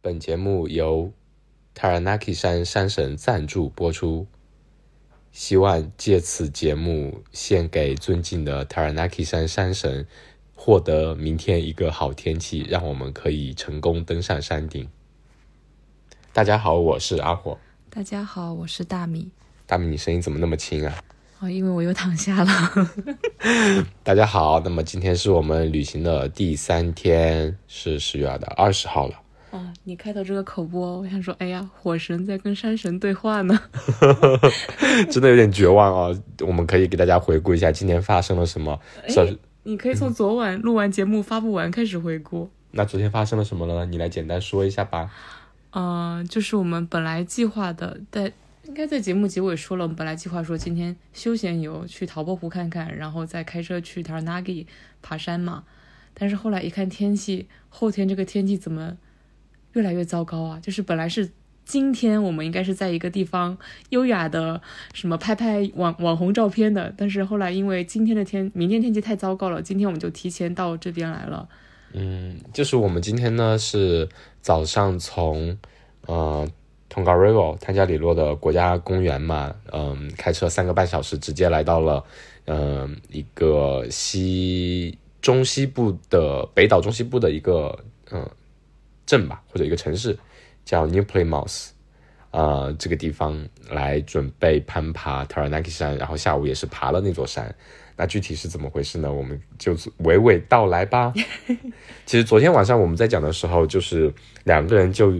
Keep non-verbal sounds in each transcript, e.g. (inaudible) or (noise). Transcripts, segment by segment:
本节目由 Taranaki 山山神赞助播出，希望借此节目献给尊敬的 Taranaki 山山神，获得明天一个好天气，让我们可以成功登上山顶。大家好，我是阿火。大家好，我是大米。大米，你声音怎么那么轻啊？哦，因为我又躺下了。(laughs) 大家好，那么今天是我们旅行的第三天，是十月的二十号了。哦，你开头这个口播，我想说，哎呀，火神在跟山神对话呢。(laughs) 真的有点绝望哦。我们可以给大家回顾一下今天发生了什么。哎，你可以从昨晚录完节目发布完开始回顾。那昨天发生了什么呢？你来简单说一下吧。嗯，就是我们本来计划的，在应该在节目结尾说了，我们本来计划说今天休闲游去陶波湖看看，然后再开车去 Taranagi 爬山嘛。但是后来一看天气，后天这个天气怎么越来越糟糕啊？就是本来是今天我们应该是在一个地方优雅的什么拍拍网网红照片的，但是后来因为今天的天，明天天气太糟糕了，今天我们就提前到这边来了。嗯，就是我们今天呢是早上从呃 Tongariro 汤加里洛的国家公园嘛，嗯，开车三个半小时直接来到了嗯一个西中西部的北岛中西部的一个嗯镇吧，或者一个城市叫 New Plymouth，呃，这个地方来准备攀爬 Taranaki 山，然后下午也是爬了那座山。那具体是怎么回事呢？我们就娓娓道来吧。(laughs) 其实昨天晚上我们在讲的时候，就是两个人就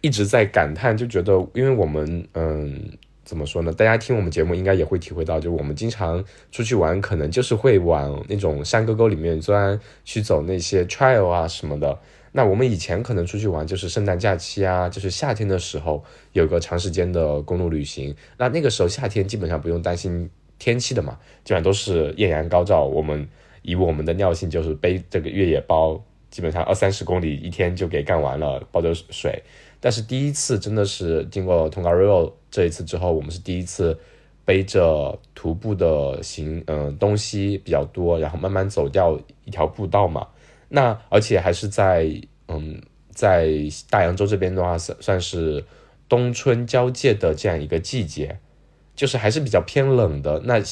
一直在感叹，就觉得，因为我们，嗯，怎么说呢？大家听我们节目应该也会体会到，就我们经常出去玩，可能就是会往那种山沟沟里面钻，去走那些 trail 啊什么的。那我们以前可能出去玩，就是圣诞假期啊，就是夏天的时候有个长时间的公路旅行。那那个时候夏天基本上不用担心。天气的嘛，基本上都是艳阳高照。我们以我们的尿性，就是背这个越野包，基本上二三十公里一天就给干完了，抱着水。但是第一次真的是经过 Tongariro 这一次之后，我们是第一次背着徒步的行，嗯，东西比较多，然后慢慢走掉一条步道嘛。那而且还是在，嗯，在大洋洲这边的话，算算是冬春交界的这样一个季节。就是还是比较偏冷的，那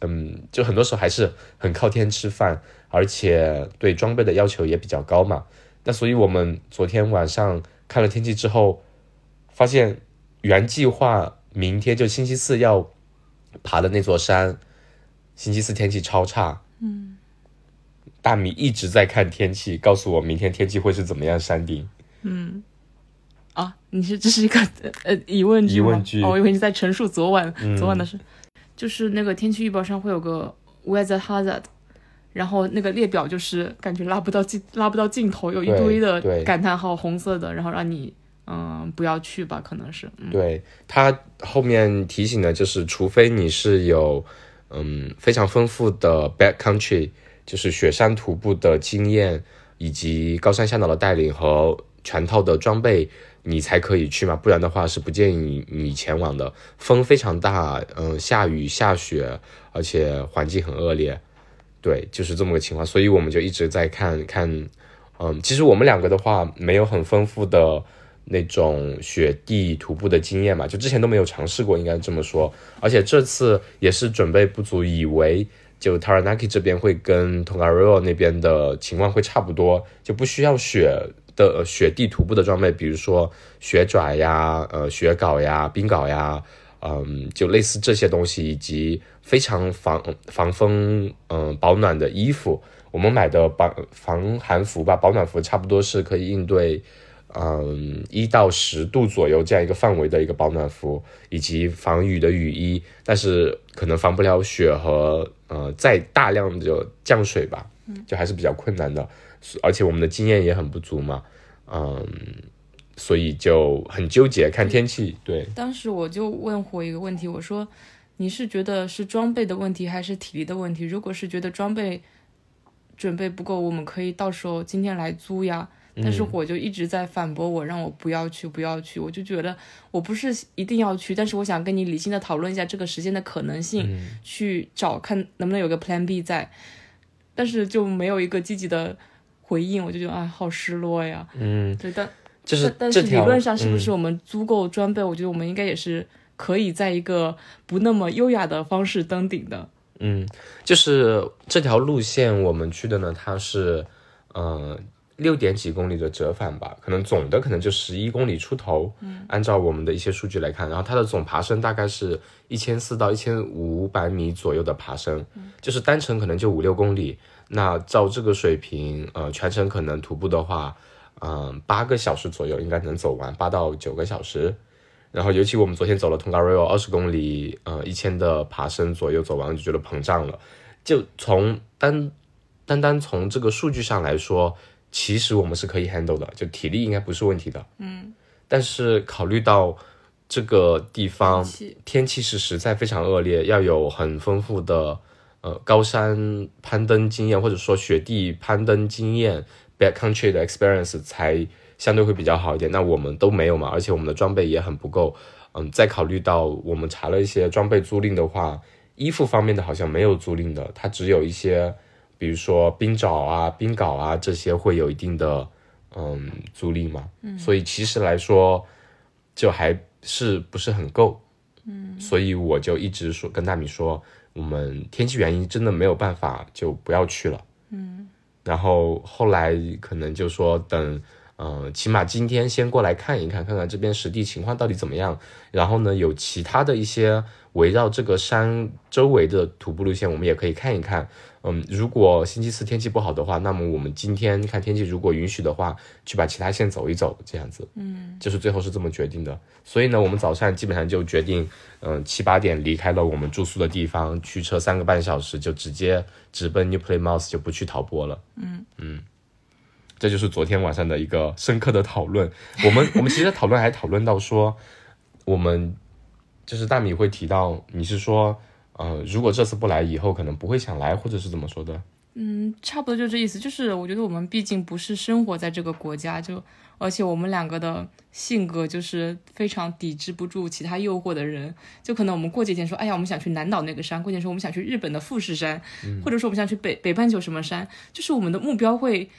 嗯，就很多时候还是很靠天吃饭，而且对装备的要求也比较高嘛。那所以我们昨天晚上看了天气之后，发现原计划明天就星期四要爬的那座山，星期四天气超差。嗯，大米一直在看天气，告诉我明天天气会是怎么样，山顶。嗯。啊，你是这是一个呃疑问句吗？哦，我以为你在陈述昨晚昨晚的事，就是那个天气预报上会有个 weather hazard，然后那个列表就是感觉拉不到尽拉不到尽头，有一堆的感叹号红色的，然后让你嗯不要去吧，可能是。对他后面提醒的就是，除非你是有嗯非常丰富的 back country，就是雪山徒步的经验，以及高山向导的带领和全套的装备。你才可以去嘛，不然的话是不建议你前往的。风非常大，嗯，下雨下雪，而且环境很恶劣，对，就是这么个情况。所以我们就一直在看看，嗯，其实我们两个的话没有很丰富的那种雪地徒步的经验嘛，就之前都没有尝试过，应该这么说。而且这次也是准备不足，以为就 Taranaki 这边会跟 Tongariro 那边的情况会差不多，就不需要雪。的雪地徒步的装备，比如说雪爪呀、呃雪镐呀、冰镐呀，嗯，就类似这些东西，以及非常防防风、嗯保暖的衣服。我们买的防防寒服吧，保暖服差不多是可以应对，嗯一到十度左右这样一个范围的一个保暖服，以及防雨的雨衣，但是可能防不了雪和呃再大量的降水吧，就还是比较困难的。而且我们的经验也很不足嘛，嗯，所以就很纠结，看天气。对，当时我就问火一个问题，我说你是觉得是装备的问题还是体力的问题？如果是觉得装备准备不够，我们可以到时候今天来租呀。但是我就一直在反驳我，让我不要去，不要去。我就觉得我不是一定要去，但是我想跟你理性的讨论一下这个时间的可能性，去找看能不能有个 Plan B 在，但是就没有一个积极的。回应我就觉得啊，好失落呀。嗯，对，但就是但但是理论上是不嗯是我们足够装备？我觉得我们应该也是可以在一个不那么优雅的方式登顶的。嗯，就是这条路线我们去的呢，它是呃六点几公里的折返吧，可能总的可能就十一公里出头。嗯，按照我们的一些数据来看，然后它的总爬升大概是一千四到一千五百米左右的爬升，就是单程可能就五六公里。那照这个水平，呃，全程可能徒步的话，嗯、八个小时左右应该能走完，八到九个小时。然后尤其我们昨天走了 Tongariro 二十公里，呃，一千的爬升左右走完，就觉得膨胀了。就从单单单从这个数据上来说，其实我们是可以 handle 的，就体力应该不是问题的。嗯，但是考虑到这个地方天气是实在非常恶劣，要有很丰富的呃高山攀登经验，或者说雪地攀登经验，backcountry 的 experience 才相对会比较好一点。那我们都没有嘛，而且我们的装备也很不够。嗯，再考虑到我们查了一些装备租赁的话，衣服方面的好像没有租赁的，它只有一些，比如说冰爪啊、冰镐啊这些会有一定的嗯阻力嘛。嗯，所以其实来说，就还是不是很够。嗯，所以我就一直说跟大米说，我们天气原因真的没有办法，就不要去了。嗯，然后后来可能就说等。嗯，起码今天先过来看一看，看看这边实地情况到底怎么样。然后呢，有其他的一些围绕这个山周围的徒步路线，我们也可以看一看。嗯，如果星期四天气不好的话，那么我们今天看天气如果允许的话，去把其他线走一走，这样子。嗯，就是最后是这么决定的。所以呢，我们早上基本上就决定，嗯，七八点离开了我们住宿的地方，驱车三个半小时，就直接直奔 New Plymouth，就不去陶波了。嗯嗯。这就是昨天晚上的一个深刻的讨论。我们我们其实讨论还讨论到说，我们就是大米会提到，你是说，呃，如果这次不来，以后可能不会想来，或者是怎么说的？嗯，差不多就这意思。就是我觉得我们毕竟不是生活在这个国家，就而且我们两个的性格就是非常抵制不住其他诱惑的人。就可能我们过几天说，哎呀，我们想去南岛那个山；过几天说我们想去日本的富士山，或者说我们想去北北半球什么山，就是我们的目标会。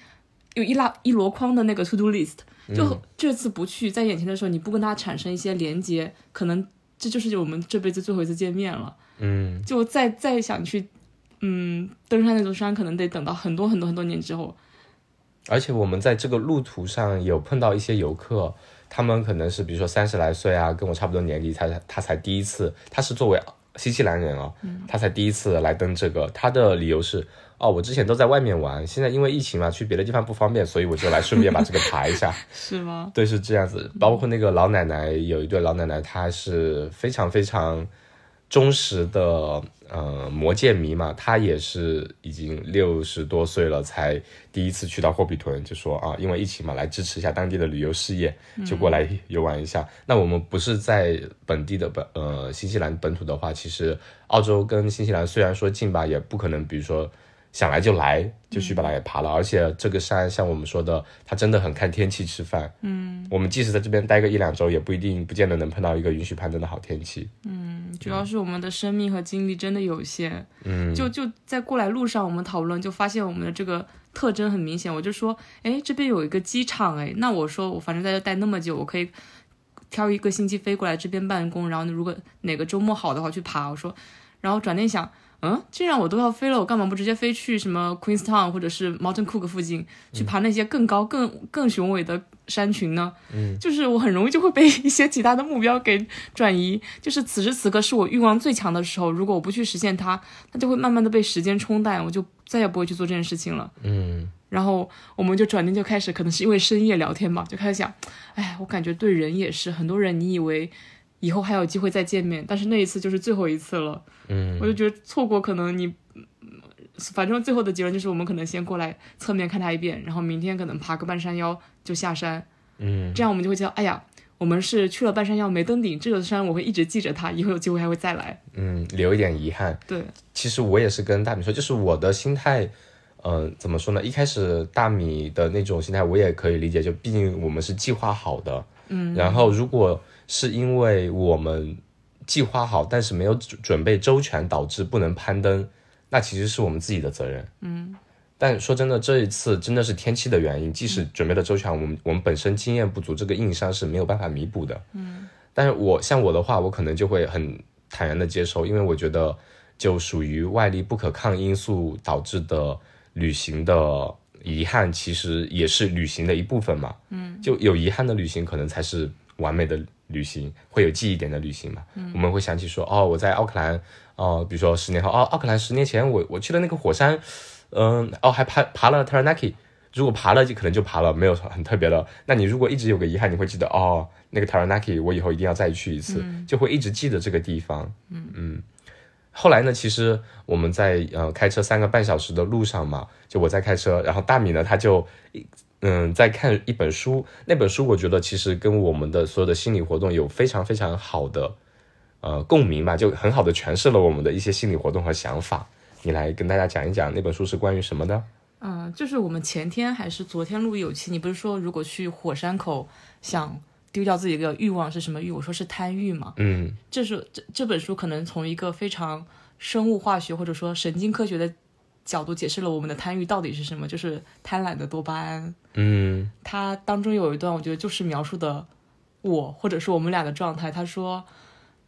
有一拉一箩筐的那个 to do list，就这次不去，在眼前的时候，你不跟他产生一些连接，可能这就是我们这辈子最后一次见面了。嗯，就再再想去，嗯，登上那座山，可能得等到很多很多很多年之后。而且我们在这个路途上有碰到一些游客，他们可能是比如说三十来岁啊，跟我差不多年纪，他他才第一次，他是作为新西兰人哦，他才第一次来登这个，他的理由是。哦，我之前都在外面玩，现在因为疫情嘛，去别的地方不方便，所以我就来顺便把这个爬一下。(laughs) 是吗？(laughs) 对，是这样子。包括那个老奶奶，有一对老奶奶，她是非常非常忠实的呃魔戒迷嘛，她也是已经六十多岁了，才第一次去到霍比屯，就说啊，因为疫情嘛，来支持一下当地的旅游事业，就过来游玩一下。那我们不是在本地的本呃新西兰本土的话，其实澳洲跟新西兰虽然说近吧，也不可能，比如说。想来就来，就去把它给爬了。而且这个山像我们说的，它真的很看天气吃饭。嗯，我们即使在这边待个一两周，也不一定不见得能碰到一个允许攀登的好天气。嗯，主要是我们的生命和精力真的有限。嗯，就就在过来路上，我们讨论就发现我们的这个特征很明显。我就说，哎，这边有一个机场，哎，那我说我反正在这待那么久，我可以挑一个星期飞过来这边办公，然后如果哪个周末好的话去爬。我说，然后转念想。嗯，既然我都要飞了，我干嘛不直接飞去什么 Queenstown 或者是 Mountain Cook 附近去爬那些更高、更更雄伟的山群呢？嗯，就是我很容易就会被一些其他的目标给转移。就是此时此刻是我欲望最强的时候，如果我不去实现它，它就会慢慢的被时间冲淡，我就再也不会去做这件事情了。嗯，然后我们就转念就开始，可能是因为深夜聊天吧，就开始想，哎，我感觉对人也是，很多人你以为。以后还有机会再见面，但是那一次就是最后一次了。嗯，我就觉得错过可能你，反正最后的结论就是我们可能先过来侧面看他一遍，然后明天可能爬个半山腰就下山。嗯，这样我们就会知道，哎呀，我们是去了半山腰没登顶，这个山我会一直记着它，以后有机会还会再来。嗯，留一点遗憾。对，其实我也是跟大米说，就是我的心态，嗯、怎么说呢？一开始大米的那种心态我也可以理解，就毕竟我们是计划好的。嗯，然后如果是因为我们计划好，但是没有准准备周全，导致不能攀登，那其实是我们自己的责任。嗯，但说真的，这一次真的是天气的原因，即使准备的周全，我们我们本身经验不足，这个硬伤是没有办法弥补的。嗯，但是我像我的话，我可能就会很坦然的接受，因为我觉得就属于外力不可抗因素导致的旅行的遗憾，其实也是旅行的一部分嘛。嗯，就有遗憾的旅行，可能才是完美的旅行，会有记忆点的旅行嘛。嗯，我们会想起说，哦，我在奥克兰，哦，比如说十年后，哦，奥克兰十年前我我去了那个火山。嗯，哦，还爬爬了 Taranaki，如果爬了就可能就爬了，没有很特别的。那你如果一直有个遗憾，你会记得哦，那个 Taranaki 我以后一定要再去一次，就会一直记得这个地方。嗯嗯。后来呢，其实我们在呃开车三个半小时的路上嘛，就我在开车，然后大米呢他就嗯在看一本书，那本书我觉得其实跟我们的所有的心理活动有非常非常好的呃共鸣吧，就很好的诠释了我们的一些心理活动和想法。你来跟大家讲一讲那本书是关于什么的？嗯，就是我们前天还是昨天录有期，你不是说如果去火山口想丢掉自己的欲望是什么欲？我说是贪欲嘛。嗯，这是这这本书可能从一个非常生物化学或者说神经科学的角度解释了我们的贪欲到底是什么，就是贪婪的多巴胺。嗯，他当中有一段我觉得就是描述的我或者是我们俩的状态，他说。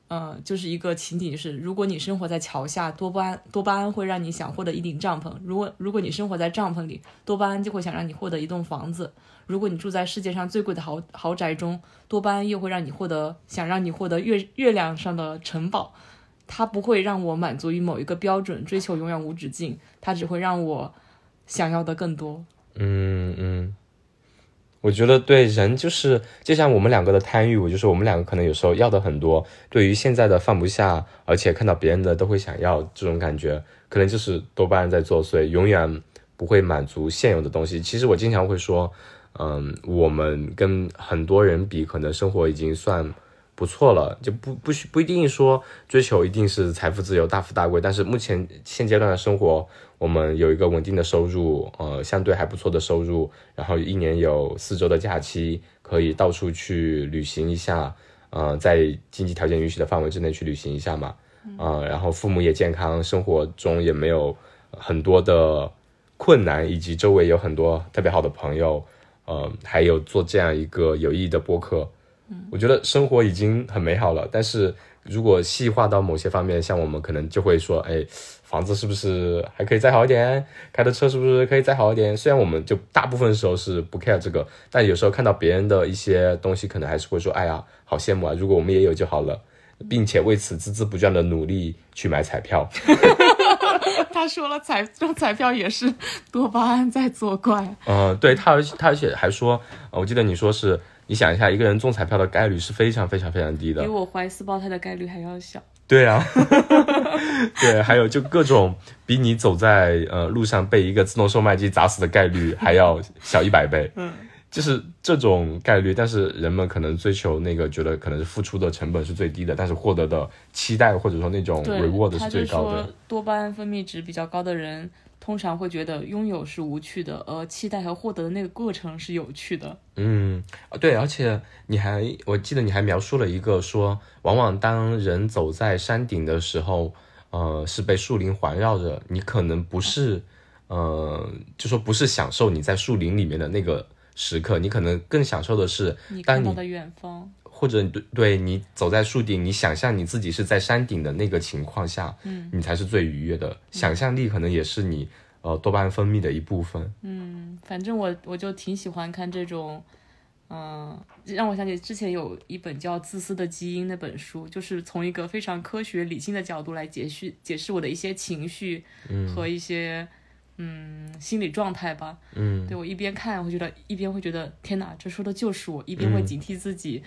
呃，就是一个情景，就是如果你生活在桥下，多巴胺多巴胺会让你想获得一顶帐篷；如果如果你生活在帐篷里，多巴胺就会想让你获得一栋房子；如果你住在世界上最贵的豪豪宅中，多巴胺又会让你获得想让你获得月月亮上的城堡。它不会让我满足于某一个标准，追求永远无止境，它只会让我想要的更多。嗯嗯。我觉得对人就是，就像我们两个的贪欲，我就是我们两个可能有时候要的很多，对于现在的放不下，而且看到别人的都会想要这种感觉，可能就是多巴胺在作祟，永远不会满足现有的东西。其实我经常会说，嗯，我们跟很多人比，可能生活已经算。不错了，就不不需不一定说追求一定是财富自由、大富大贵，但是目前现阶段的生活，我们有一个稳定的收入，呃，相对还不错的收入，然后一年有四周的假期，可以到处去旅行一下，呃，在经济条件允许的范围之内去旅行一下嘛，呃，然后父母也健康，生活中也没有很多的困难，以及周围有很多特别好的朋友，呃，还有做这样一个有意义的播客。我觉得生活已经很美好了，但是如果细化到某些方面，像我们可能就会说，哎，房子是不是还可以再好一点？开的车是不是可以再好一点？虽然我们就大部分时候是不 care 这个，但有时候看到别人的一些东西，可能还是会说，哎呀，好羡慕啊！如果我们也有就好了，并且为此孜孜不倦的努力去买彩票。(laughs) 他说了，彩中彩票也是多巴胺在作怪。嗯，对他，而且他而且还说，我记得你说是。你想一下，一个人中彩票的概率是非常非常非常低的，比我怀四胞胎的概率还要小。对啊，(laughs) 对，还有就各种比你走在呃路上被一个自动售卖机砸死的概率还要小一百倍。(laughs) 嗯，就是这种概率，但是人们可能追求那个，觉得可能是付出的成本是最低的，但是获得的期待或者说那种 reward 是最高的。多巴胺分泌值比较高的人。通常会觉得拥有是无趣的，而期待和获得的那个过程是有趣的。嗯，对，而且你还，我记得你还描述了一个说，往往当人走在山顶的时候，呃，是被树林环绕着，你可能不是，呃，就说不是享受你在树林里面的那个时刻，你可能更享受的是你看到的远方。或者对对你走在树顶，你想象你自己是在山顶的那个情况下，嗯，你才是最愉悦的。想象力可能也是你呃多巴胺分泌的一部分。嗯，反正我我就挺喜欢看这种，嗯，让我想起之前有一本叫《自私的基因》那本书，就是从一个非常科学理性的角度来解释解释我的一些情绪和一些嗯心理状态吧。嗯，对我一边看会觉得一边会觉得天哪，这说的就是我，一边会警惕自己。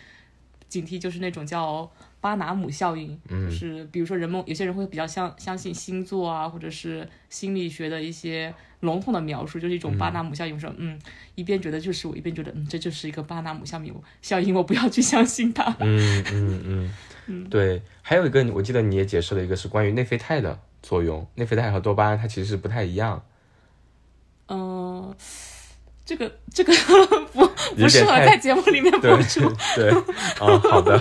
警惕就是那种叫巴拿姆效应，就是比如说人们有些人会比较相相信星座啊，或者是心理学的一些笼统的描述，就是一种巴拿姆效应。说嗯，一边觉得就是我，一边觉得嗯，这就是一个巴拿姆效应，效应我不要去相信它。嗯嗯 (laughs) 嗯，对。还有一个，我记得你也解释了一个是关于内啡肽的作用，内啡肽和多巴胺它其实是不太一样。嗯。这个这个不不适合在节目里面播出。(laughs) 对，哦，好的。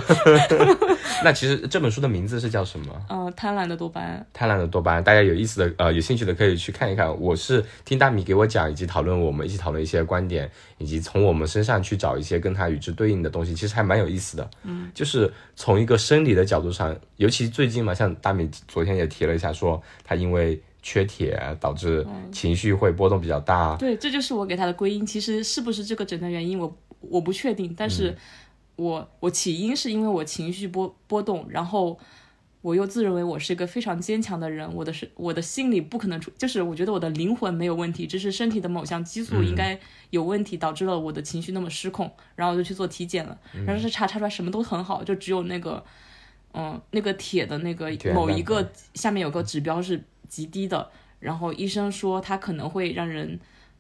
(laughs) 那其实这本书的名字是叫什么？呃，贪婪的多巴胺。贪婪的多巴胺，大家有意思的呃有兴趣的可以去看一看。我是听大米给我讲，以及讨论我们一起讨论一些观点，以及从我们身上去找一些跟它与之对应的东西，其实还蛮有意思的。嗯，就是从一个生理的角度上，尤其最近嘛，像大米昨天也提了一下，说他因为。缺铁导致情绪会波动比较大，对，这就是我给他的归因。其实是不是这个诊断原因，我我不确定。但是，我我起因是因为我情绪波波动，然后我又自认为我是一个非常坚强的人，我的是我的心理不可能出，就是我觉得我的灵魂没有问题，只是身体的某项激素应该有问题，导致了我的情绪那么失控。然后我就去做体检了，然后是查查出来什么都很好，就只有那个嗯那个铁的那个某一个下面有个指标是。极低的，然后医生说他可能会让人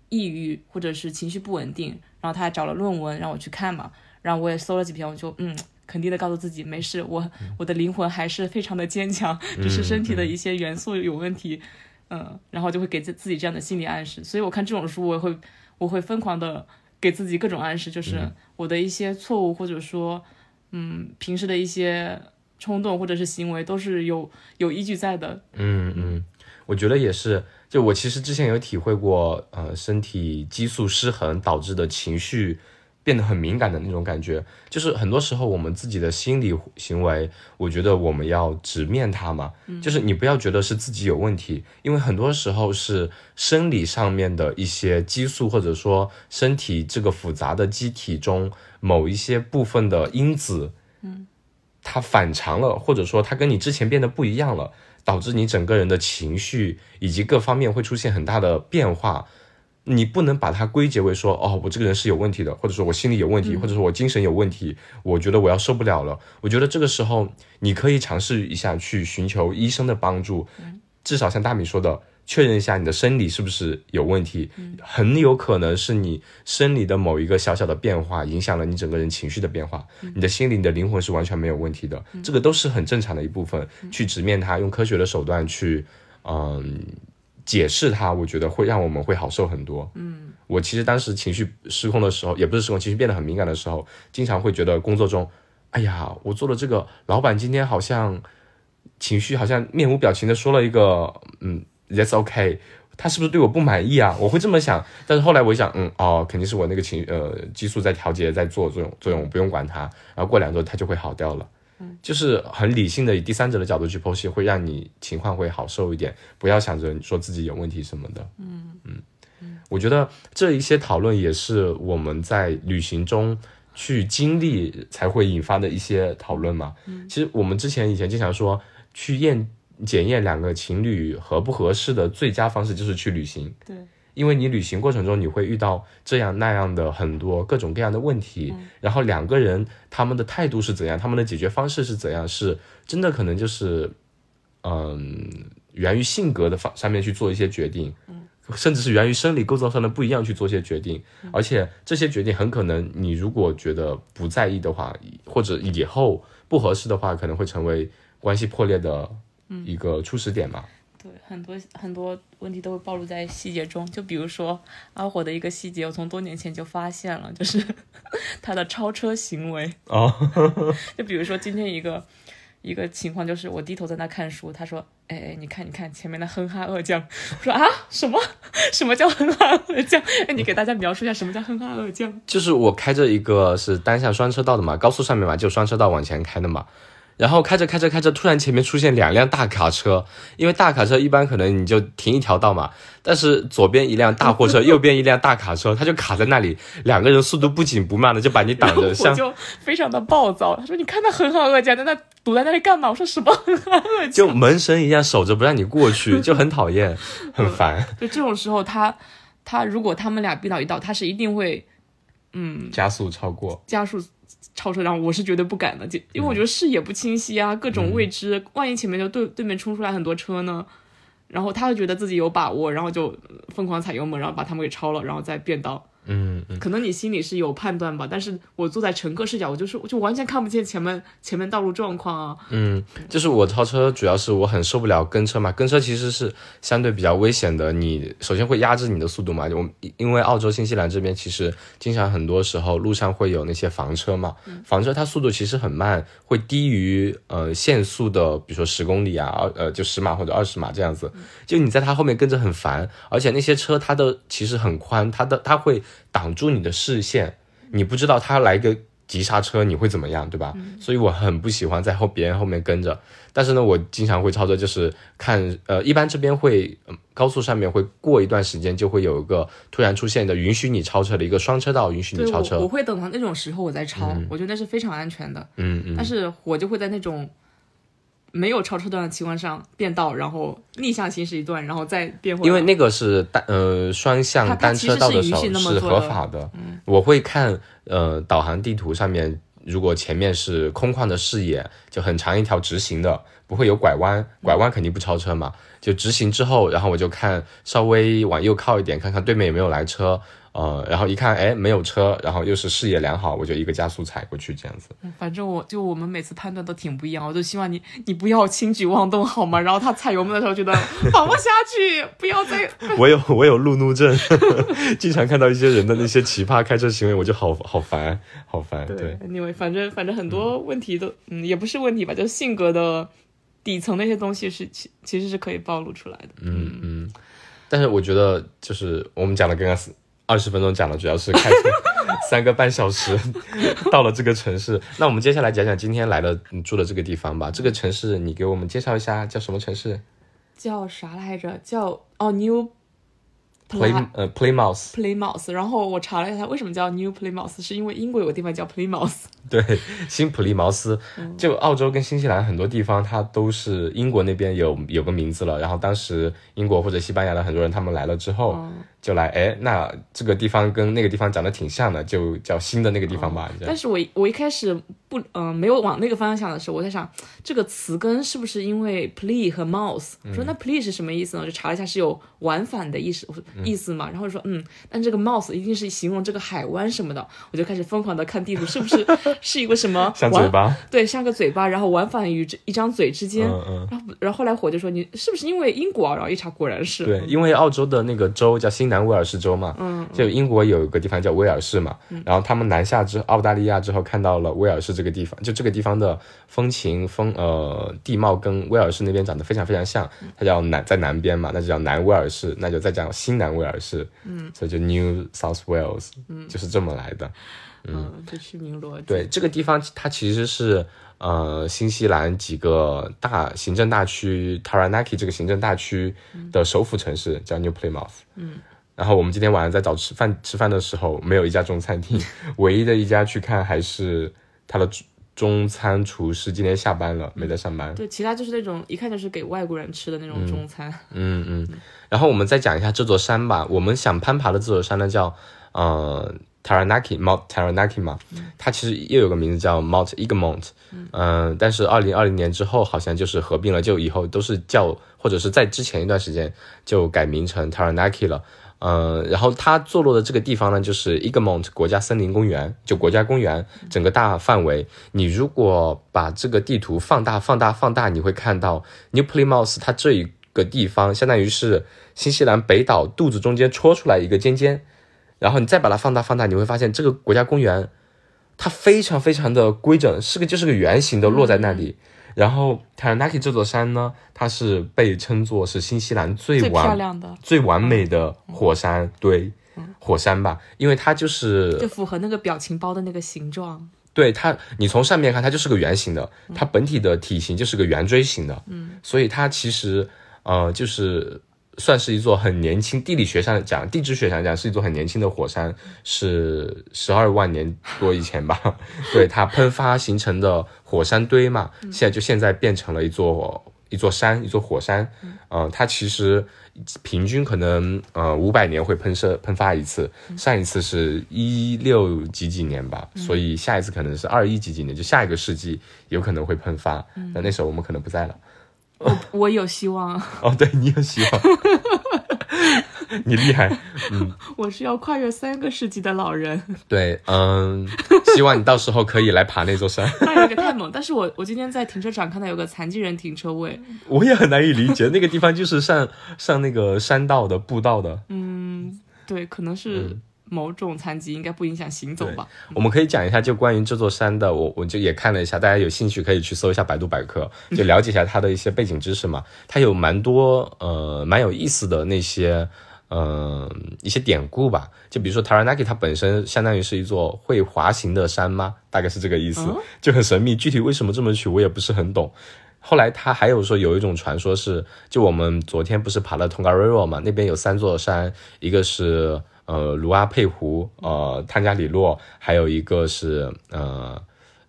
抑郁或者是情绪不稳定，然后他还找了论文让我去看嘛，然后我也搜了几篇，我就嗯，肯定的告诉自己没事，我我的灵魂还是非常的坚强，只是身体的一些元素有问题，嗯，然后就会给自自己这样的心理暗示，所以我看这种书，我会我会疯狂的给自己各种暗示，就是我的一些错误或者说嗯平时的一些冲动或者是行为都是有有依据在的，嗯嗯。我觉得也是，就我其实之前有体会过，呃，身体激素失衡导致的情绪变得很敏感的那种感觉。就是很多时候我们自己的心理行为，我觉得我们要直面它嘛。就是你不要觉得是自己有问题，因为很多时候是生理上面的一些激素，或者说身体这个复杂的机体中某一些部分的因子，嗯，它反常了，或者说它跟你之前变得不一样了。导致你整个人的情绪以及各方面会出现很大的变化，你不能把它归结为说，哦，我这个人是有问题的，或者说我心理有问题，或者说我精神有问题，我觉得我要受不了了。我觉得这个时候你可以尝试一下去寻求医生的帮助，至少像大米说的。确认一下你的生理是不是有问题，很有可能是你生理的某一个小小的变化影响了你整个人情绪的变化。你的心灵、的灵魂是完全没有问题的，这个都是很正常的一部分。去直面它，用科学的手段去，嗯，解释它，我觉得会让我们会好受很多。嗯，我其实当时情绪失控的时候，也不是失控，情绪变得很敏感的时候，经常会觉得工作中，哎呀，我做了这个，老板今天好像情绪好像面无表情的说了一个，嗯。That's OK，他是不是对我不满意啊？我会这么想，但是后来我想，嗯，哦，肯定是我那个情呃激素在调节，在做作用作用，不用管它，然后过两周它就会好掉了。嗯，就是很理性的以第三者的角度去剖析，会让你情况会好受一点。不要想着说自己有问题什么的。嗯嗯我觉得这一些讨论也是我们在旅行中去经历才会引发的一些讨论嘛。嗯，其实我们之前以前经常说去验。检验两个情侣合不合适的最佳方式就是去旅行。对，因为你旅行过程中你会遇到这样那样的很多各种各样的问题，然后两个人他们的态度是怎样，他们的解决方式是怎样，是真的可能就是，嗯，源于性格的方上面去做一些决定，甚至是源于生理构造上的不一样去做一些决定，而且这些决定很可能你如果觉得不在意的话，或者以后不合适的话，可能会成为关系破裂的。一个初始点嘛，对，很多很多问题都会暴露在细节中。就比如说阿火的一个细节，我从多年前就发现了，就是 (laughs) 他的超车行为。哦，(laughs) 就比如说今天一个一个情况，就是我低头在那看书，他说：“哎哎，你看你看前面的哼哈二将。(laughs) ”我说：“啊，什么什么叫哼哈二将？哎，你给大家描述一下什么叫哼哈二将？”就是我开着一个是单向双车道的嘛，高速上面嘛，就双车道往前开的嘛。然后开着开着开着，突然前面出现两辆大卡车，因为大卡车一般可能你就停一条道嘛，但是左边一辆大货车，右边一辆大卡车，他就卡在那里，两个人速度不紧不慢的就把你挡着，像就非常的暴躁，他说你看他很好恶家，在那堵在那里干嘛？我说什么很好恶就门神一样守着不让你过去，(laughs) 就很讨厌，很烦。就这种时候，他他如果他们俩逼到一道，他是一定会嗯加速超过加速。超车，然后我是绝对不敢的，就因为我觉得视野不清晰啊，各种未知，万一前面就对对面冲出来很多车呢，然后他会觉得自己有把握，然后就疯狂踩油门，然后把他们给超了，然后再变道。嗯嗯，可能你心里是有判断吧，但是我坐在乘客视角，我就是我就完全看不见前面前面道路状况啊。嗯，就是我超车，主要是我很受不了跟车嘛。跟车其实是相对比较危险的，你首先会压制你的速度嘛。我因为澳洲、新西兰这边其实经常很多时候路上会有那些房车嘛，房车它速度其实很慢，会低于呃限速的，比如说十公里啊，二呃就十码或者二十码这样子。就你在它后面跟着很烦，而且那些车它的其实很宽，它的它会挡住你的视线，你不知道他来个急刹车你会怎么样，对吧？所以我很不喜欢在后别人后面跟着。但是呢，我经常会操作，就是看呃，一般这边会、呃高速上面会过一段时间就会有一个突然出现的允许你超车的一个双车道，允许你超车。我会等到那种时候我再超，我觉得那是非常安全的。嗯嗯，但是我就会在那种没有超车段的情况下变道，然后逆向行驶一段，然后再变回来。因为那个是单呃双向单车道的时候是合法的。我会看呃导航地图上面，如果前面是空旷的视野，就很长一条直行的，不会有拐弯，拐弯肯定不超车嘛。就直行之后，然后我就看稍微往右靠一点，看看对面有没有来车。呃，然后一看，哎，没有车，然后又是视野良好，我就一个加速踩过去，这样子。嗯反正我就我们每次判断都挺不一样，我就希望你你不要轻举妄动好吗？然后他踩油门的时候觉得 (laughs) 放不下去，不要再 (laughs) 我有我有路怒症，(laughs) 经常看到一些人的那些奇葩开车行为，我就好好烦，好烦。对，，anyway，反正反正很多问题都嗯也不是问题吧，就性格的底层那些东西是其其实是可以暴露出来的。嗯嗯。但是我觉得，就是我们讲的刚刚二十分钟讲的主要是开车三个半小时到了这个城市。那我们接下来讲讲今天来的你住的这个地方吧。这个城市你给我们介绍一下，叫什么城市叫啥来着？叫哦 New？Play 呃 Playmouth。Playmouth。然后我查了一下，它为什么叫 New Playmouth？是因为英国有个地方叫 Playmouth。(laughs) 对，新普利茅斯，就澳洲跟新西兰很多地方，它都是英国那边有有个名字了。然后当时英国或者西班牙的很多人他们来了之后，就来，哎，那这个地方跟那个地方长得挺像的，就叫新的那个地方吧。但是我我一开始不嗯、没有往那个方向想的时候，我在想这个词根是不是因为 plea 和 mouse？我说那 plea 是什么意思呢？我就查了一下是有往返的意思意思嘛，然后就说嗯，但这个 mouse 一定是形容这个海湾什么的，我就开始疯狂的看地图，是不是 (laughs) 是一个什么像往嘴巴，对，像个嘴巴，然后往返于这一张嘴之间。然后，然后后来火就说你是不是因为英国啊？然后一查，果然是。对，因为澳洲的那个州叫新南威尔士州嘛，嗯，就英国有一个地方叫威尔士嘛，然后他们南下之澳大利亚之后看到了威尔士这个地方，就这个地方的风情风呃地貌跟威尔士那边长得非常非常像，它叫南在南边嘛，那就叫南威尔士，那就再叫新南威尔士，嗯，所以就 New South Wales，嗯，就是这么来的。嗯，这取名逻辑。对，这个地方它其实是呃新西兰几个大行政大区 Taranaki 这个行政大区的首府城市，叫 New Plymouth。嗯。然后我们今天晚上在找吃饭吃饭的时候，没有一家中餐厅，(laughs) 唯一的一家去看还是他的中中餐厨师今天下班了，没在上班。对，其他就是那种一看就是给外国人吃的那种中餐。嗯嗯，然后我们再讲一下这座山吧。我们想攀爬的这座山呢，叫呃 Taranaki Mount Taranaki 嘛，它其实又有个名字叫 Mount Egmont。嗯、但是二零二零年之后好像就是合并了，就以后都是叫，或者是在之前一段时间就改名成 Taranaki 了。嗯，然后它坐落的这个地方呢，就是 Egmont 国家森林公园，就国家公园整个大范围。你如果把这个地图放大、放大、放大，你会看到 New Plymouth 它这一个地方，相当于是新西兰北岛肚子中间戳出来一个尖尖，然后你再把它放大、放大，你会发现这个国家公园它非常非常的规整，是个就是个圆形的落在那里。然后 Taranaki 这座山呢，它是被称作是新西兰最完亮的，最完美的火山，对，火山吧，因为它就是就符合那个表情包的那个形状。对它，你从上面看，它就是个圆形的，它本体的体型就是个圆锥形的，嗯，所以它其实呃就是算是一座很年轻，地理学上讲，地质学上讲是一座很年轻的火山，是十二万年多以前吧，(laughs) 对它喷发形成的火山堆嘛，现在就现在变成了一座一座山，一座火山，嗯、它其实平均可能呃五百年会喷射喷发一次，上一次是一六几几年吧，所以下一次可能是二一几几年，就下一个世纪有可能会喷发，那那时候我们可能不在了。我我有希望，(laughs) 哦，对你有希望。(laughs) 你厉害，嗯，我是要跨越三个世纪的老人。对，嗯，希望你到时候可以来爬那座山。(laughs) 那有点太猛，但是我我今天在停车场看到有个残疾人停车位，我也很难以理解，那个地方就是上上那个山道的步道的。嗯，对，可能是某种残疾，应该不影响行走吧。我们可以讲一下，就关于这座山的，我我就也看了一下，大家有兴趣可以去搜一下百度百科，就了解一下它的一些背景知识嘛。它有蛮多呃蛮有意思的那些。嗯，一些典故吧，就比如说 Taranaki，它本身相当于是一座会滑行的山吗？大概是这个意思，就很神秘。具体为什么这么取，我也不是很懂。后来他还有说有一种传说是，就我们昨天不是爬了 Tongariro 嘛，那边有三座山，一个是呃卢阿佩湖，呃汤加里洛，还有一个是呃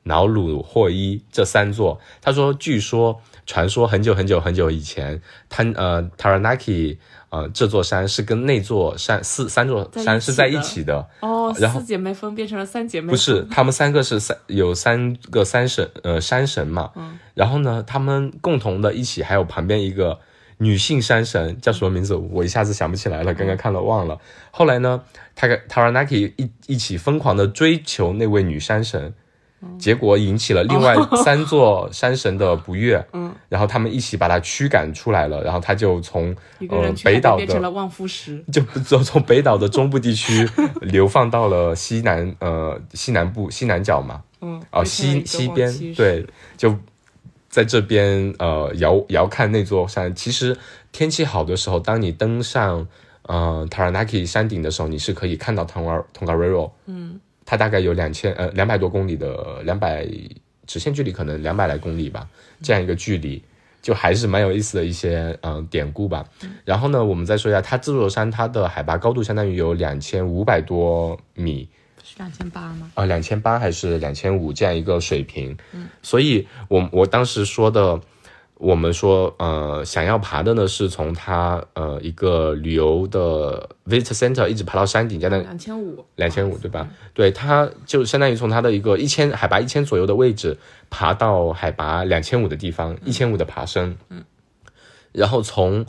瑙鲁霍伊，这三座。他说，据说传说很久很久很久以前，汤呃 Taranaki。呃，这座山是跟那座山四三座山是在一起的哦，然后四姐妹峰变成了三姐妹，不是，他们三个是三有三个三神呃山神嘛，嗯，然后呢，他们共同的一起还有旁边一个女性山神叫什么名字？我一下子想不起来了，刚刚看了忘了。后来呢，他跟 Taranaki 一一起疯狂的追求那位女山神。结果引起了另外 (laughs) 三座山神的不悦，嗯，然后他们一起把他驱赶出来了，然后他就从呃北岛的望夫石，(laughs) 就从从北岛的中部地区 (laughs) 流放到了西南呃西南部西南角嘛，嗯，哦西西边对，就在这边呃遥遥看那座山。其实天气好的时候，当你登上呃 Taranaki 山顶的时候，你是可以看到 Tonga Tongariro，嗯。它大概有两千呃两百多公里的两百直线距离，可能两百来公里吧，这样一个距离，就还是蛮有意思的一些嗯典故吧。然后呢，我们再说一下，它这座山它的海拔高度相当于有两千五百多米，是两千八吗？啊，两千八还是两千五这样一个水平？嗯，所以我我当时说的。我们说，呃，想要爬的呢，是从它呃一个旅游的 visit center 一直爬到山顶，将近两千五，两千五，对吧？对，它就相当于从它的一个一千海拔一千左右的位置，爬到海拔两千五的地方，一千五的爬升。嗯。然后从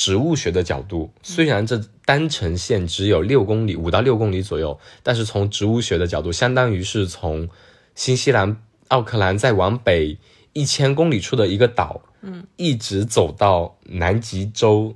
植物学的角度，虽然这单程线只有六公里，五到六公里左右，但是从植物学的角度，相当于是从新西兰奥克兰再往北一千公里处的一个岛。嗯，一直走到南极洲，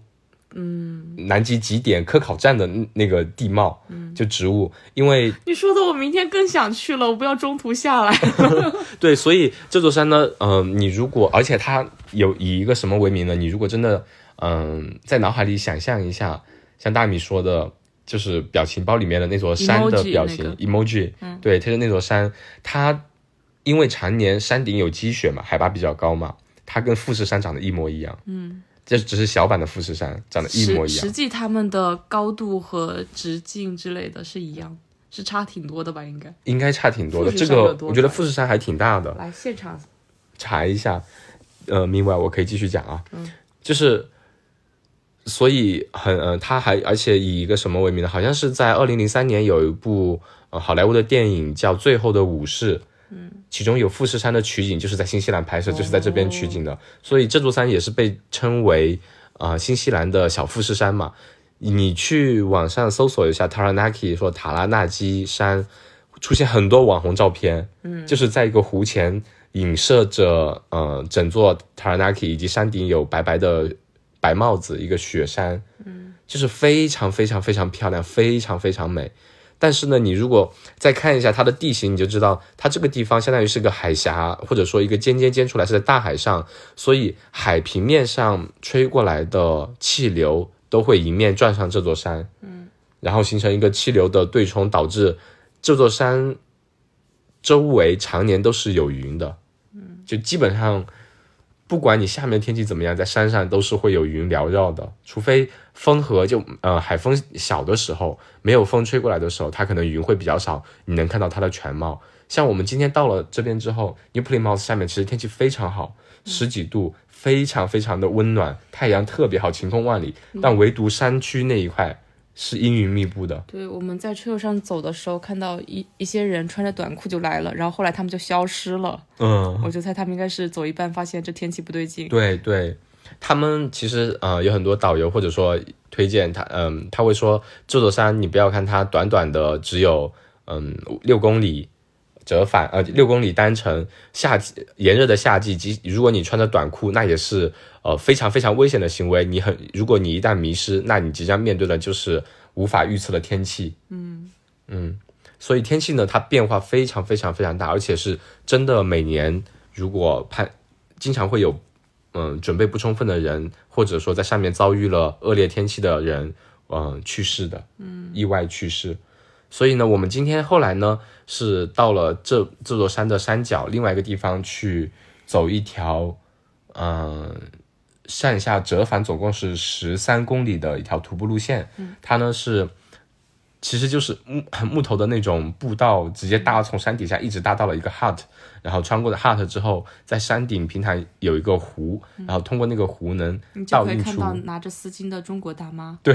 嗯，南极极点科考站的那个地貌，嗯，就植物，因为 (laughs) 你说的我明天更想去了，我不要中途下来。(laughs) 对，所以这座山呢，嗯，你如果而且它有以一个什么为名呢？你如果真的，嗯，在脑海里想象一下，像大米说的，就是表情包里面的那座山的表情 emoji，嗯，对，它是那座山，它因为常年山顶有积雪嘛，海拔比较高嘛。它跟富士山长得一模一样，嗯，这只是小版的富士山，长得一模一样。实际它们的高度和直径之类的是一样，是差挺多的吧？应该应该差挺多的。这个我觉得富士山还挺大的。来现场查一下，呃，明白？我可以继续讲啊，嗯，就是所以很呃，他还而且以一个什么为名呢？好像是在二零零三年有一部呃好莱坞的电影叫《最后的武士》。嗯，其中有富士山的取景，就是在新西兰拍摄，就是在这边取景的，所以这座山也是被称为啊新西兰的小富士山嘛。你去网上搜索一下 Taranaki，说塔拉纳基山，出现很多网红照片，嗯，就是在一个湖前影射着呃整座 Taranaki 以及山顶有白白的白帽子，一个雪山，嗯，就是非常非常非常漂亮，非常非常美。但是呢，你如果再看一下它的地形，你就知道它这个地方相当于是个海峡，或者说一个尖尖尖出来是在大海上，所以海平面上吹过来的气流都会迎面撞上这座山，嗯，然后形成一个气流的对冲，导致这座山周围常年都是有云的，嗯，就基本上。不管你下面天气怎么样，在山上都是会有云缭绕的，除非风和就呃海风小的时候，没有风吹过来的时候，它可能云会比较少，你能看到它的全貌。像我们今天到了这边之后，New Plymouth 下面其实天气非常好，十几度，非常非常的温暖，太阳特别好，晴空万里。但唯独山区那一块。是阴云密布的。对，我们在车路上走的时候，看到一一些人穿着短裤就来了，然后后来他们就消失了。嗯，我就猜他们应该是走一半，发现这天气不对劲。对对，他们其实呃有很多导游或者说推荐他，嗯，他会说这座山你不要看它短短的只有嗯六公里折返，呃六公里单程，夏季炎热的夏季，即如果你穿着短裤，那也是呃非常非常危险的行为。你很如果你一旦迷失，那你即将面对的就是无法预测的天气。嗯嗯，所以天气呢，它变化非常非常非常大，而且是真的每年如果判经常会有。嗯，准备不充分的人，或者说在上面遭遇了恶劣天气的人，嗯，去世的，嗯，意外去世。所以呢，我们今天后来呢，是到了这这座山的山脚另外一个地方去走一条，嗯，上下折返总共是十三公里的一条徒步路线。嗯，它呢是。其实就是木 (laughs) 木头的那种步道，直接搭从山底下一直搭到了一个 hut，然后穿过了 hut 之后，在山顶平台有一个湖，然后通过那个湖能倒映出拿着丝巾的中国大妈。对，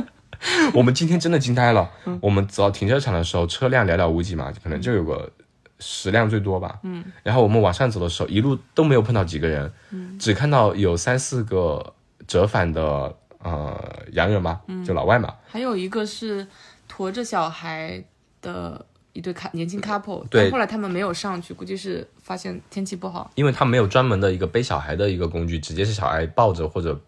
(laughs) 我们今天真的惊呆了。我们走到停车场的时候，车辆寥寥无几嘛，可能就有个十辆最多吧。嗯。然后我们往上走的时候，一路都没有碰到几个人，只看到有三四个折返的呃洋人嘛，就老外嘛。还有一个是。驮着小孩的一对卡年轻 couple，对，后来他们没有上去，估计是发现天气不好，因为他没有专门的一个背小孩的一个工具，直接是小孩抱着或者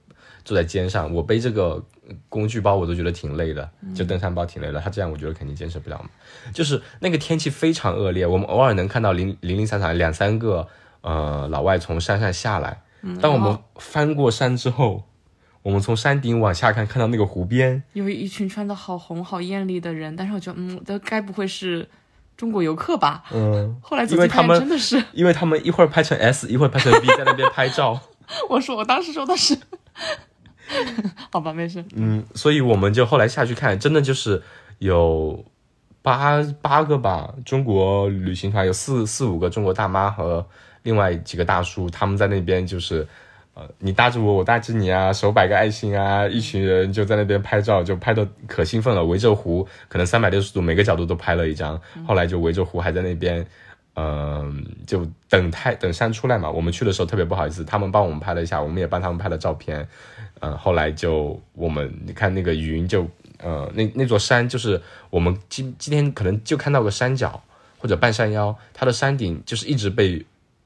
坐在肩上。我背这个工具包，我都觉得挺累的，就登山包挺累的。他这样，我觉得肯定坚持不了嘛。就是那个天气非常恶劣，我们偶尔能看到零零零散散两三个呃老外从山上下来，当我们翻过山之后。我们从山顶往下看，看到那个湖边有一群穿的好红、好艳丽的人，但是我觉得，嗯，这该不会是中国游客吧？嗯。后来仔细看，真的是，因为他们一会儿拍成 S，一会儿拍成 B，在那边拍照。(laughs) 我说，我当时说的是，(laughs) 好吧，没事。嗯，所以我们就后来下去看，真的就是有八八个吧，中国旅行团有四四五个中国大妈和另外几个大叔，他们在那边就是。呃，你搭着我，我搭着你啊，手摆个爱心啊，一群人就在那边拍照，就拍的可兴奋了，围着湖，可能三百六十度，每个角度都拍了一张。后来就围着湖还在那边，嗯，就等太等山出来嘛。我们去的时候特别不好意思，他们帮我们拍了一下，我们也帮他们拍了照片。嗯，后来就我们你看那个云就，呃，那那座山就是我们今今天可能就看到个山脚或者半山腰，它的山顶就是一直被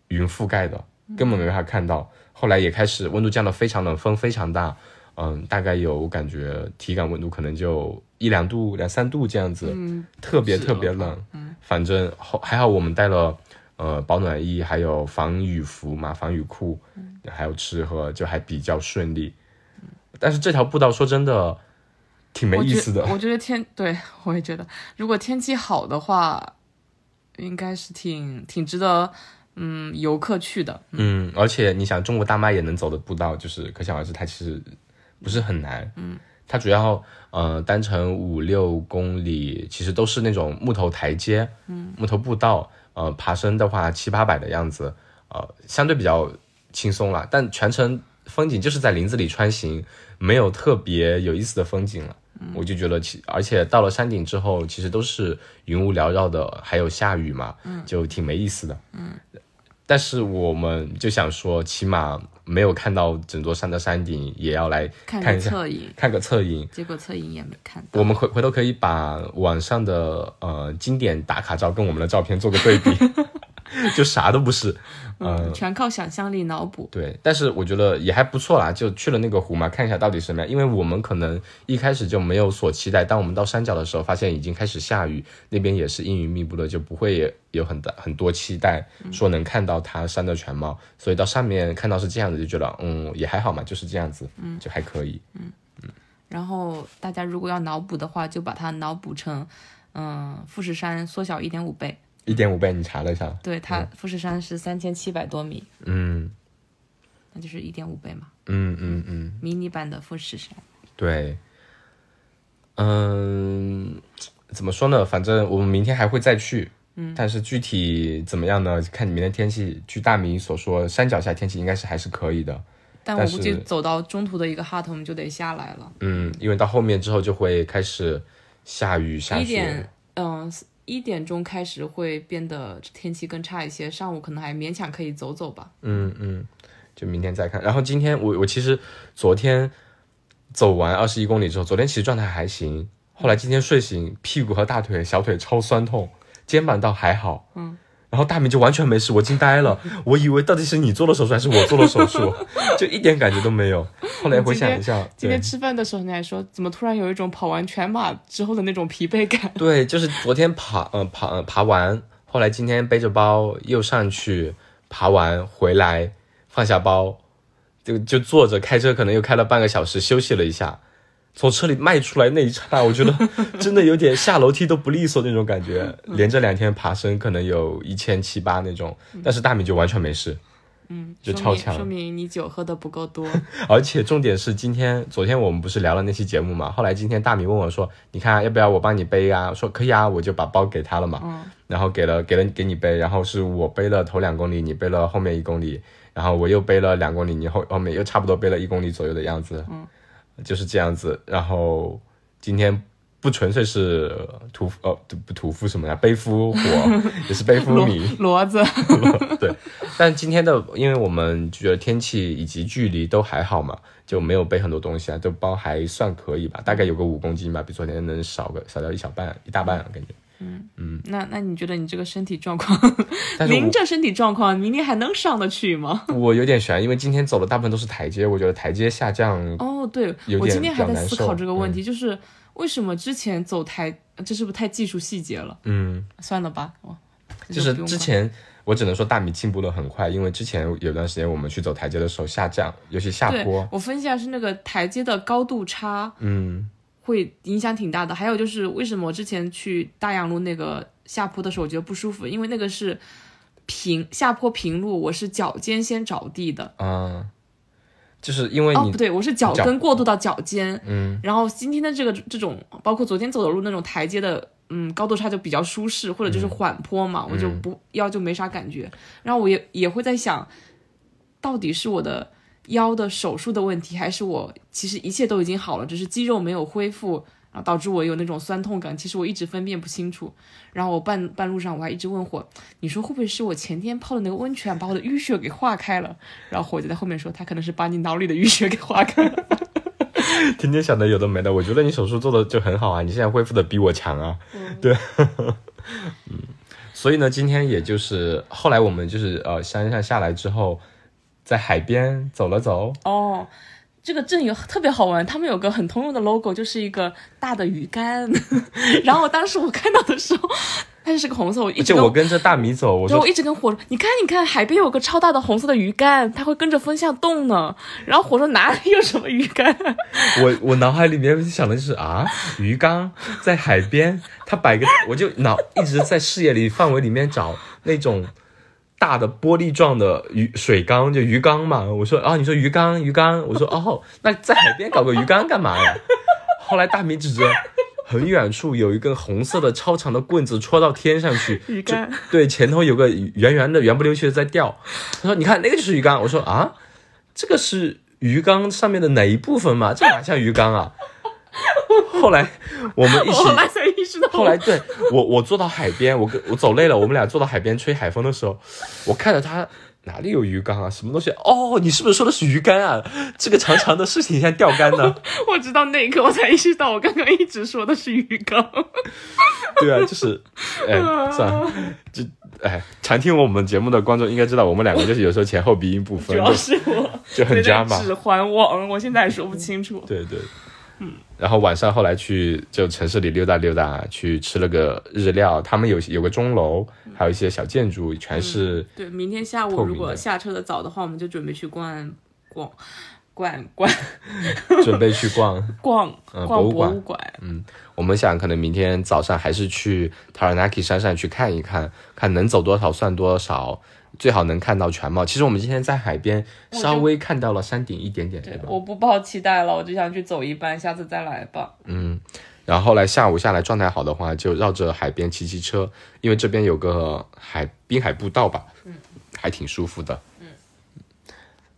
云覆盖的，根本没法看到。后来也开始温度降得非常冷，风非常大，嗯，大概有感觉体感温度可能就一两度、两三度这样子，特别特别冷。嗯，反正后还好我们带了呃保暖衣，还有防雨服嘛，防雨裤，还有吃喝，就还比较顺利。但是这条步道说真的挺没意思的。我觉得天，对我也觉得，如果天气好的话，应该是挺挺值得。嗯，游客去的，嗯，而且你想，中国大妈也能走的步道，就是可想而知，它其实不是很难，嗯，它主要呃单程五六公里，其实都是那种木头台阶，嗯，木头步道，呃，爬升的话七八百的样子，呃，相对比较轻松了，但全程风景就是在林子里穿行，没有特别有意思的风景了。我就觉得，其而且到了山顶之后，其实都是云雾缭绕的，还有下雨嘛，嗯就挺没意思的。嗯，但是我们就想说，起码没有看到整座山的山顶，也要来看一下侧影，看个侧影。结果侧影也没看到。我们回回头可以把网上的呃经典打卡照跟我们的照片做个对比。(laughs) (laughs) 就啥都不是，嗯，全靠想象力脑补。对，但是我觉得也还不错啦，就去了那个湖嘛，看一下到底什么样。因为我们可能一开始就没有所期待，当我们到山脚的时候，发现已经开始下雨，那边也是阴云密布的，就不会有很大很多期待，说能看到它山的全貌。所以到上面看到是这样子，就觉得嗯也还好嘛，就是这样子，嗯，就还可以，嗯嗯。然后大家如果要脑补的话，就把它脑补成，嗯，富士山缩小一点五倍。一点五倍，你查了一下，对它富士山是三千七百多米，嗯，那就是一点五倍嘛，嗯嗯嗯，迷你版的富士山，对，嗯，怎么说呢？反正我们明天还会再去，嗯，但是具体怎么样呢？看你明天天气。据大明所说，山脚下天气应该是还是可以的，但我估计走到中途的一个 hut，我们就得下来了，嗯，因为到后面之后就会开始下雨下雪，嗯。一点钟开始会变得天气更差一些，上午可能还勉强可以走走吧。嗯嗯，就明天再看。然后今天我我其实昨天走完二十一公里之后，昨天其实状态还行，后来今天睡醒，屁股和大腿、小腿超酸痛，肩膀倒还好，嗯。然后大明就完全没事，我惊呆了，(laughs) 我以为到底是你做了手术还是我做了手术，(laughs) 就一点感觉都没有。后来回想一下，今天吃饭的时候你还说，怎么突然有一种跑完全马之后的那种疲惫感？(laughs) 对，就是昨天爬，呃，爬，呃，爬完，后来今天背着包又上去爬完回来，放下包，就就坐着开车，可能又开了半个小时，休息了一下。从车里迈出来那一刹那，我觉得 (laughs) 真的有点下楼梯都不利索那种感觉。连着两天爬升，可能有一千七八那种，但是大米就完全没事，嗯，就超强。说明你酒喝的不够多。(laughs) 而且重点是今天、昨天我们不是聊了那期节目嘛？后来今天大米问我说：“你看要不要我帮你背啊？”我说：“可以啊。”我就把包给他了嘛，嗯，然后给了给了给你背，然后是我背了头两公里，你背了后面一公里，然后我又背了两公里，你后后面又差不多背了一公里左右的样子，嗯。就是这样子，然后今天不纯粹是屠呃不屠夫什么呀，背夫火也是背夫 (laughs) 米骡子，(laughs) 对。但今天的，因为我们觉得天气以及距离都还好嘛，就没有背很多东西啊，都包还算可以吧，大概有个五公斤吧，比昨天能少个少掉一小半一大半感觉。嗯嗯，那那你觉得你这个身体状况，(laughs) 您这身体状况，明天还能上得去吗？(laughs) 我有点悬，因为今天走的大部分都是台阶，我觉得台阶下降。哦，对，我今天还在思考这个问题，就是为什么之前走台，这是不是太技术细节了？嗯，算了吧，就是之前我只能说大米进步的很快，因为之前有段时间我们去走台阶的时候下降，尤其下坡。我分析下是那个台阶的高度差。嗯。会影响挺大的，还有就是为什么我之前去大洋路那个下坡的时候我觉得不舒服，因为那个是平下坡平路，我是脚尖先着地的，嗯，就是因为哦不对，我是脚跟过渡到脚尖，嗯，然后今天的这个这种，包括昨天走的路那种台阶的，嗯，高度差就比较舒适，或者就是缓坡嘛，我就不腰就没啥感觉，然后我也也会在想，到底是我的。腰的手术的问题，还是我其实一切都已经好了，只是肌肉没有恢复，然后导致我有那种酸痛感。其实我一直分辨不清楚。然后我半半路上我还一直问火，你说会不会是我前天泡的那个温泉把我的淤血给化开了？然后火就在后面说，他可能是把你脑里的淤血给化开了。(laughs) 天天想的有的没的，我觉得你手术做的就很好啊，你现在恢复的比我强啊。对，(laughs) 嗯，所以呢，今天也就是后来我们就是呃山上下来之后。在海边走了走哦，这个镇有特别好玩，他们有个很通用的 logo，就是一个大的鱼竿。(laughs) 然后当时我看到的时候，它就是个红色，我一直我跟着大米走，我就我一直跟火说，你看你看，海边有个超大的红色的鱼竿，它会跟着风向动呢。然后火说哪里有什么鱼竿？(laughs) 我我脑海里面想的就是啊，鱼缸在海边，它摆个，我就脑一直在视野里范围里面找那种。大的玻璃状的鱼水缸，就鱼缸嘛。我说啊，你说鱼缸，鱼缸。我说 (laughs) 哦，那在海边搞个鱼缸干嘛呀？后来大米指着很远处有一根红色的超长的棍子戳到天上去，鱼竿。对，前头有个圆圆的、圆不溜秋的在掉。他说：“你看那个就是鱼缸。”我说啊，这个是鱼缸上面的哪一部分嘛？这哪像鱼缸啊？(laughs) 后来我们一起，后来才意识到。后来对我，我坐到海边，我跟我走累了，我们俩坐到海边吹海风的时候，我看着他哪里有鱼缸啊？什么东西？哦，你是不是说的是鱼竿啊？这个长长的是挺像钓竿的。(laughs) 我知道那一刻我才意识到，我刚刚一直说的是鱼缸。(laughs) 对啊，就是，哎，算了，就哎，常听我们节目的观众应该知道，我们两个就是有时候前后鼻音不分，主要是我就很渣嘛。指环王，我现在也说不清楚。对对。嗯，然后晚上后来去就城市里溜达溜达，去吃了个日料。他们有有个钟楼，还有一些小建筑，全是。对，明天下午如果下车的早的话，我们就准备去逛逛逛逛，准备去逛 (laughs) 逛嗯博物馆。嗯，我们想可能明天早上还是去 Taranaki 山上去看一看，看能走多少算多少。最好能看到全貌。其实我们今天在海边稍微看到了山顶一点点，对吧？我不抱期待了，我就想去走一半，下次再来吧。嗯，然后后来下午下来状态好的话，就绕着海边骑骑车，因为这边有个海滨海步道吧，嗯，还挺舒服的。嗯，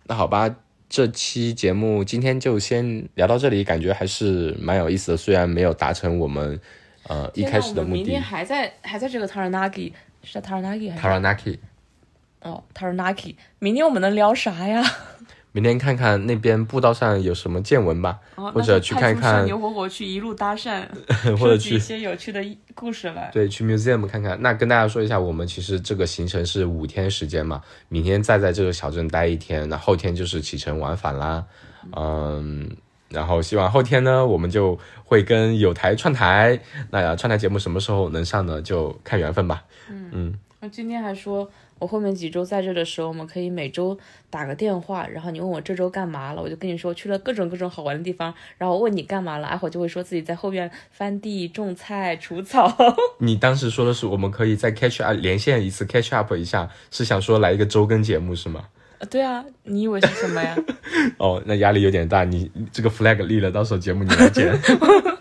那好吧，这期节目今天就先聊到这里，感觉还是蛮有意思的，虽然没有达成我们呃一开始的目的。明天还在还在这个 Taranaki，是 Taranaki 还是 Taranaki？哦，他说 Nucky 明天我们能聊啥呀？(laughs) 明天看看那边步道上有什么见闻吧，或者去看看牛火火去一路搭讪，(laughs) 或者去一些有趣的故事来。对，去 museum 看看。那跟大家说一下，我们其实这个行程是五天时间嘛，明天再在这个小镇待一天，那后天就是启程往返啦。嗯，然后希望后天呢，我们就会跟有台串台。那串台节目什么时候能上呢？就看缘分吧。嗯嗯，那今天还说。我后面几周在这的时候，我们可以每周打个电话，然后你问我这周干嘛了，我就跟你说去了各种各种好玩的地方，然后问你干嘛了，阿火就会说自己在后院翻地、种菜、除草。(laughs) 你当时说的是我们可以再 catch up 连线一次 catch up 一下，是想说来一个周更节目是吗？对啊，你以为是什么呀？(laughs) 哦，那压力有点大，你这个 flag 立了，到时候节目你来剪。(laughs)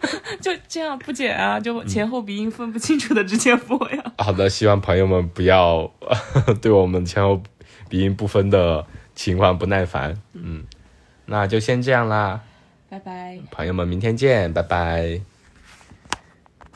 就这样不剪啊，就前后鼻音分不清楚的直接播呀。好的，希望朋友们不要 (laughs) 对我们前后鼻音不分的情况不耐烦。嗯，那就先这样啦，拜拜，朋友们，明天见，拜拜。